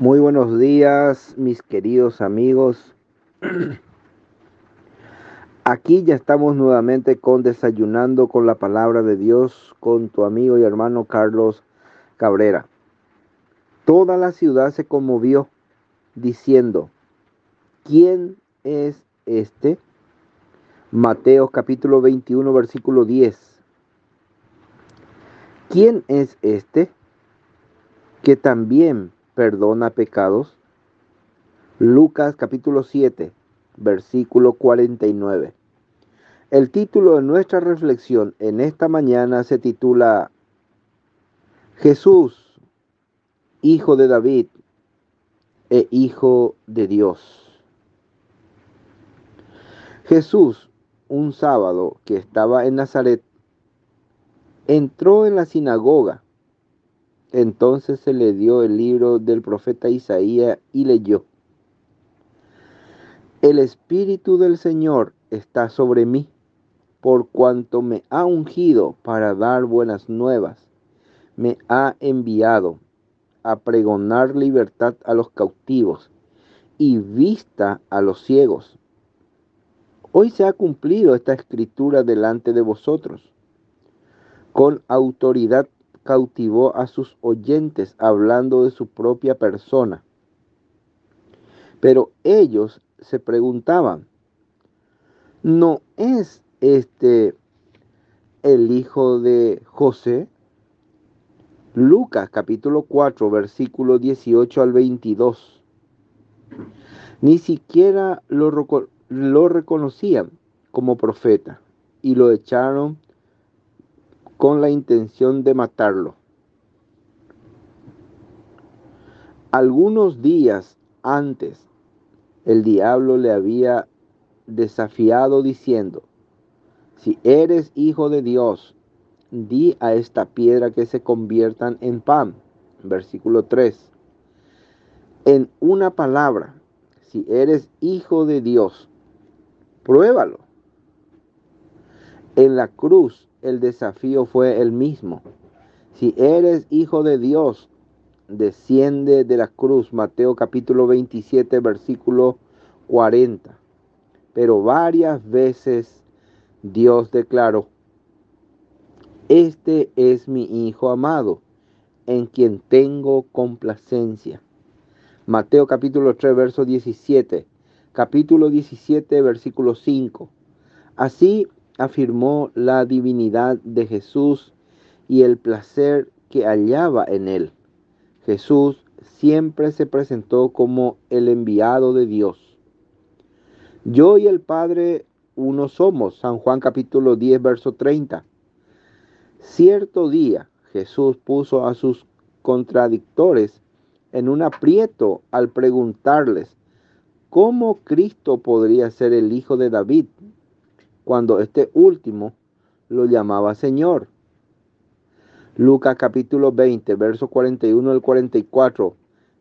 Muy buenos días, mis queridos amigos. Aquí ya estamos nuevamente con Desayunando con la Palabra de Dios con tu amigo y hermano Carlos Cabrera. Toda la ciudad se conmovió diciendo, ¿quién es este? Mateo capítulo 21 versículo 10. ¿Quién es este que también perdona pecados? Lucas capítulo 7, versículo 49. El título de nuestra reflexión en esta mañana se titula Jesús, Hijo de David e Hijo de Dios. Jesús, un sábado que estaba en Nazaret, entró en la sinagoga entonces se le dio el libro del profeta Isaías y leyó. El Espíritu del Señor está sobre mí, por cuanto me ha ungido para dar buenas nuevas. Me ha enviado a pregonar libertad a los cautivos y vista a los ciegos. Hoy se ha cumplido esta escritura delante de vosotros. Con autoridad cautivó a sus oyentes hablando de su propia persona. Pero ellos se preguntaban, ¿no es este el hijo de José? Lucas capítulo 4 versículo 18 al 22. Ni siquiera lo, lo reconocían como profeta y lo echaron con la intención de matarlo. Algunos días antes, el diablo le había desafiado diciendo, si eres hijo de Dios, di a esta piedra que se conviertan en pan. Versículo 3. En una palabra, si eres hijo de Dios, pruébalo. En la cruz el desafío fue el mismo. Si eres hijo de Dios, desciende de la cruz. Mateo capítulo 27, versículo 40. Pero varias veces Dios declaró, este es mi Hijo amado, en quien tengo complacencia. Mateo capítulo 3, verso 17. Capítulo 17, versículo 5. Así afirmó la divinidad de Jesús y el placer que hallaba en él. Jesús siempre se presentó como el enviado de Dios. Yo y el Padre uno somos. San Juan capítulo 10, verso 30. Cierto día Jesús puso a sus contradictores en un aprieto al preguntarles cómo Cristo podría ser el hijo de David cuando este último lo llamaba Señor. Lucas capítulo 20, verso 41 al 44.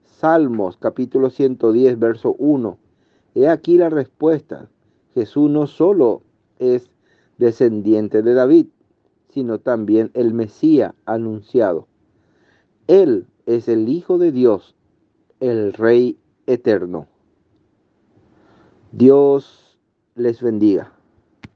Salmos capítulo 110, verso 1. He aquí la respuesta. Jesús no solo es descendiente de David, sino también el Mesías anunciado. Él es el Hijo de Dios, el Rey eterno. Dios les bendiga.